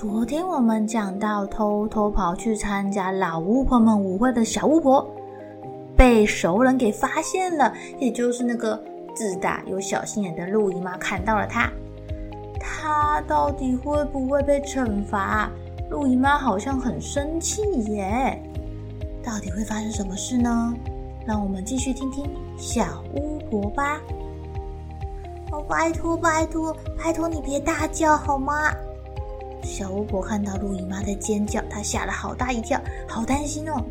昨天我们讲到，偷偷跑去参加老巫婆们舞会的小巫婆，被熟人给发现了，也就是那个自大又小心眼的陆姨妈看到了她。她到底会不会被惩罚？陆姨妈好像很生气耶。到底会发生什么事呢？让我们继续听听小巫婆吧。哦，拜托拜托拜托你别大叫好吗？小巫婆看到陆姨妈在尖叫，她吓了好大一跳，好担心哦。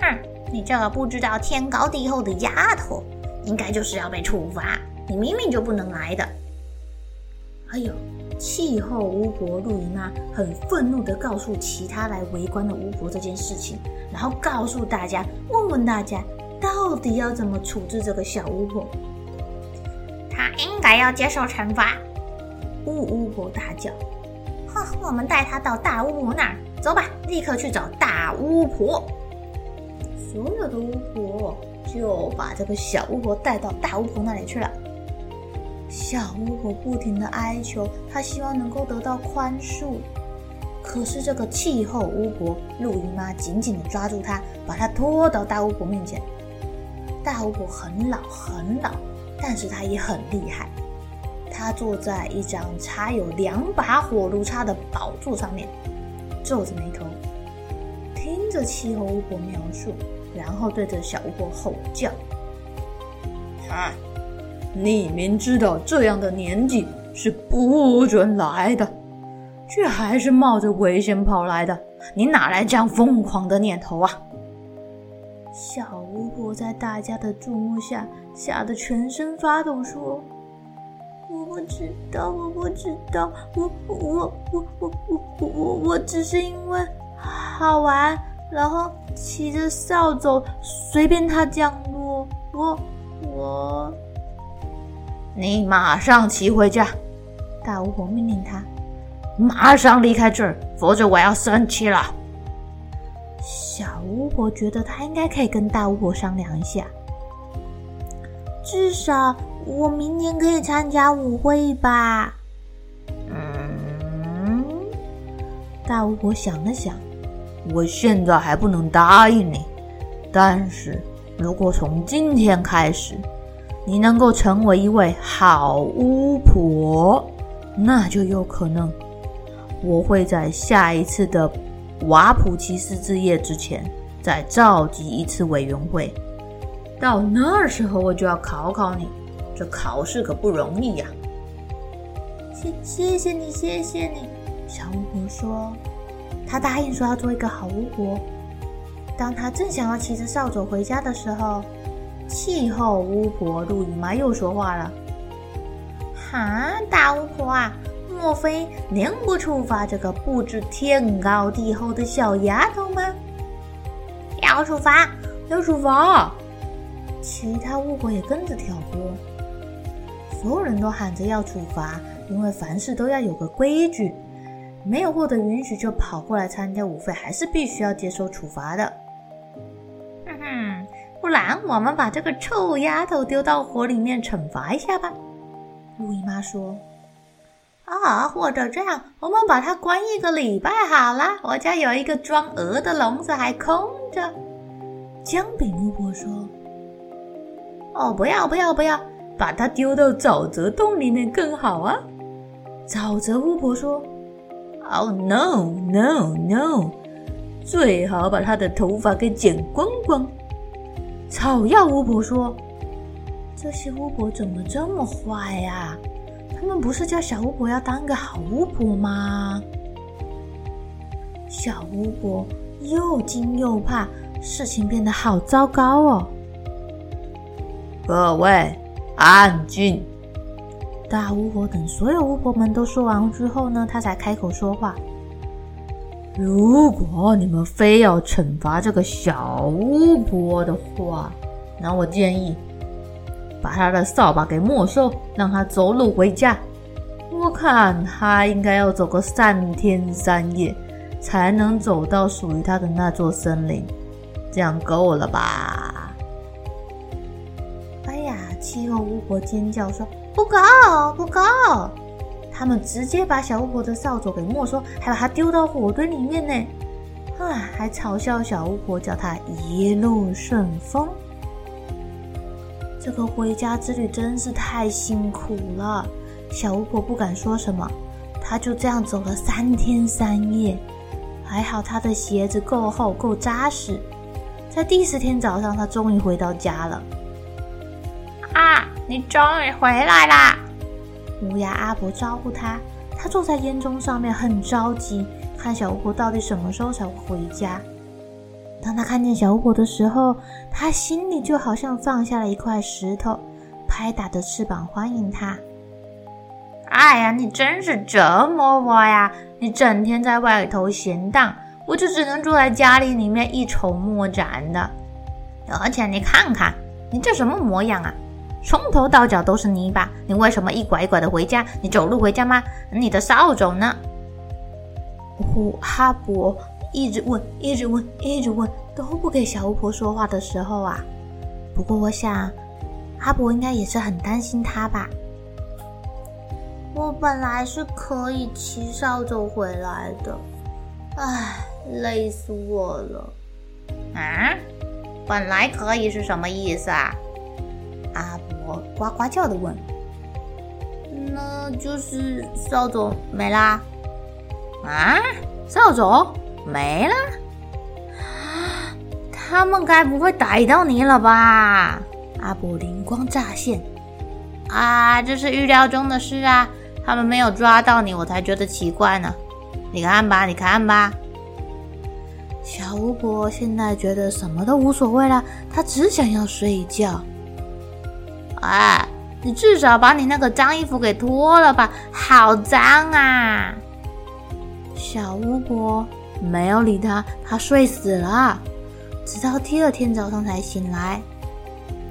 哼，你这个不知道天高地厚的丫头，应该就是要被处罚。你明明就不能来的。哎呦，气候巫婆陆姨妈很愤怒地告诉其他来围观的巫婆这件事情，然后告诉大家，问问大家到底要怎么处置这个小巫婆。她应该要接受惩罚。巫巫婆大叫。哼，我们带她到大巫婆那儿，走吧，立刻去找大巫婆。所有的巫婆就把这个小巫婆带到大巫婆那里去了。小巫婆不停的哀求，她希望能够得到宽恕。可是这个气候巫婆陆姨妈紧紧的抓住她，把她拖到大巫婆面前。大巫婆很老很老，但是她也很厉害。他坐在一张插有两把火炉叉的宝座上面，皱着眉头，听着气候巫婆描述，然后对着小巫婆吼叫：“啊，你明知道这样的年纪是不准来的，却还是冒着危险跑来的，你哪来这样疯狂的念头啊？”小巫婆在大家的注目下吓得全身发抖，说。我不知道，我不知道，我我我我我我我我只是因为好玩，然后骑着扫帚随便它降落。我我，你马上骑回家！大巫婆命令他，马上离开这儿，否则我要生气了。小巫婆觉得他应该可以跟大巫婆商量一下，至少我明年可以参加舞会吧？嗯，大巫婆想了想，我现在还不能答应你，但是如果从今天开始，你能够成为一位好巫婆，那就有可能，我会在下一次的瓦普奇斯之夜之前再召集一次委员会，到那时候我就要考考你。这考试可不容易呀！谢谢谢你，谢谢你。小巫婆说：“她答应说要做一个好巫婆。”当她正想要骑着扫帚回家的时候，气候巫婆陆姨妈又说话了：“哈，大巫婆啊，莫非您不处罚这个不知天高地厚的小丫头吗？要处罚，要处罚！”其他巫婆也跟着挑拨。所有人都喊着要处罚，因为凡事都要有个规矩，没有获得允许就跑过来参加舞会，还是必须要接受处罚的。哼哼，不然我们把这个臭丫头丢到火里面惩罚一下吧。陆姨妈说：“啊，或者这样，我们把她关一个礼拜好了。我家有一个装鹅的笼子还空着。”姜饼巫婆说：“哦，不要不要不要。”把它丢到沼泽洞里面更好啊！沼泽巫婆说：“ Oh no no no！最好把他的头发给剪光光。草药巫婆说：“这些巫婆怎么这么坏呀？他们不是叫小巫婆要当个好巫婆吗？”小巫婆又惊又怕，事情变得好糟糕哦。各位，安静！大巫婆等所有巫婆们都说完之后呢，她才开口说话。如果你们非要惩罚这个小巫婆的话，那我建议把她的扫把给没收，让她走路回家。我看她应该要走个三天三夜，才能走到属于她的那座森林。这样够了吧？巫婆尖叫说：“不够，不够！”他们直接把小巫婆的扫帚给没收，还把它丢到火堆里面呢。啊，还嘲笑小巫婆，叫她一路顺风。这个回家之旅真是太辛苦了。小巫婆不敢说什么，她就这样走了三天三夜。还好她的鞋子够厚，够扎实。在第四天早上，她终于回到家了。啊，你终于回来啦！乌鸦阿伯招呼他，他坐在烟囱上面，很着急，看小巫婆到底什么时候才会回家。当他看见小巫婆的时候，他心里就好像放下了一块石头，拍打着翅膀欢迎他。哎呀，你真是折磨我呀！你整天在外头闲荡，我就只能住在家里里面一筹莫展的。而且你看看，你这什么模样啊？从头到脚都是泥巴，你为什么一拐一拐的回家？你走路回家吗？你的扫帚呢？呼，哈伯一直问，一直问，一直问，都不给小巫婆说话的时候啊。不过我想，哈伯应该也是很担心他吧。我本来是可以骑扫帚回来的，唉，累死我了。啊？本来可以是什么意思啊？阿伯呱呱叫的问：“那就是扫帚没啦？啊，扫帚没了？他们该不会逮到你了吧？”阿伯灵光乍现：“啊，这是预料中的事啊！他们没有抓到你，我才觉得奇怪呢。你看吧，你看吧。”小巫婆现在觉得什么都无所谓了，她只想要睡觉。哎，你至少把你那个脏衣服给脱了吧，好脏啊！小巫婆没有理他，他睡死了，直到第二天早上才醒来。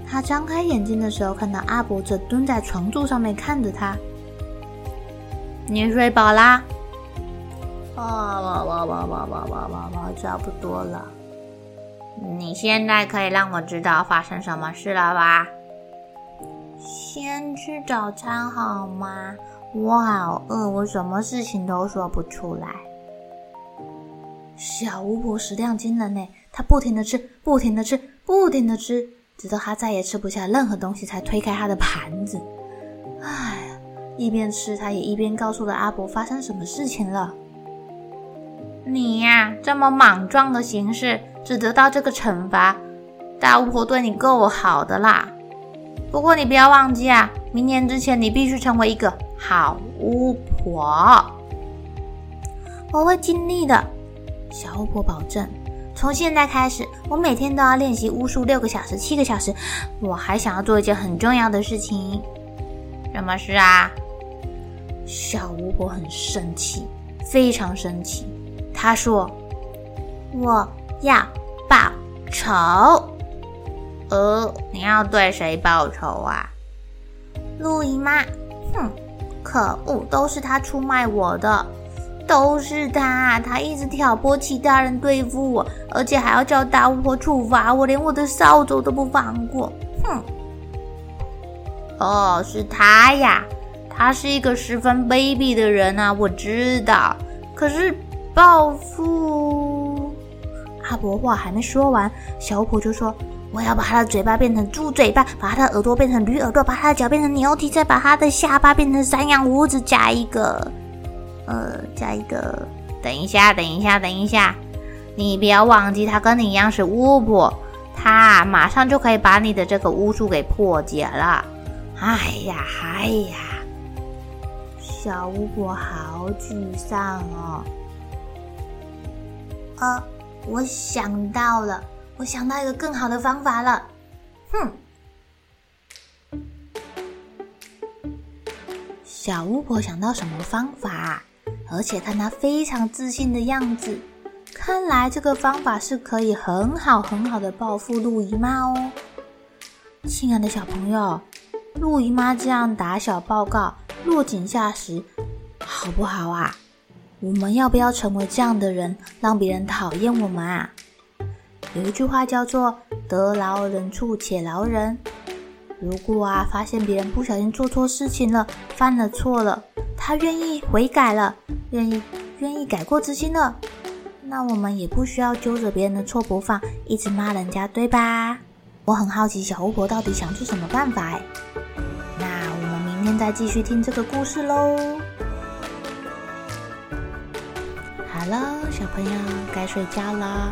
他张开眼睛的时候，看到阿伯正蹲在床柱上面看着他。你睡饱啦？啊哇哇哇哇哇哇哇哇，差不多了。你现在可以让我知道发生什么事了吧？先吃早餐好吗？我好饿，我什么事情都说不出来。小巫婆食量惊人呢，她不停地吃，不停地吃，不停地吃，直到她再也吃不下任何东西，才推开她的盘子。唉，一边吃，她也一边告诉了阿伯发生什么事情了。你呀，这么莽撞的行事，只得到这个惩罚。大巫婆对你够好的啦。不过你不要忘记啊，明年之前你必须成为一个好巫婆。我会尽力的，小巫婆保证。从现在开始，我每天都要练习巫术六个小时、七个小时。我还想要做一件很重要的事情。什么事啊？小巫婆很生气，非常生气。她说：“我要报仇。”呃，你要对谁报仇啊？陆姨妈，哼，可恶，都是她出卖我的，都是她，她一直挑拨其他人对付我，而且还要叫大巫婆处罚我，连我的扫帚都不放过，哼！哦，是她呀，她是一个十分卑鄙的人啊，我知道。可是报复……阿伯话还没说完，小巫婆就说。我要把他的嘴巴变成猪嘴巴，把他的耳朵变成驴耳朵，把他的脚变成牛蹄，再把他的下巴变成山羊胡子，加一个，呃，加一个。等一下，等一下，等一下，你不要忘记，他跟你一样是巫婆，他马上就可以把你的这个巫术给破解了。哎呀，哎呀，小巫婆好沮丧哦。呃，我想到了，我想到一个更好的方法了。哼！小巫婆想到什么方法？而且看她非常自信的样子，看来这个方法是可以很好很好的报复鹿姨妈哦。亲爱的小朋友，鹿姨妈这样打小报告、落井下石，好不好啊？我们要不要成为这样的人，让别人讨厌我们啊？有一句话叫做“得饶人处且饶人”。如果啊，发现别人不小心做错事情了，犯了错了，他愿意悔改了，愿意愿意改过自新了，那我们也不需要揪着别人的错不放，一直骂人家，对吧？我很好奇小巫婆到底想出什么办法哎。那我们明天再继续听这个故事喽。好了，小朋友该睡觉了，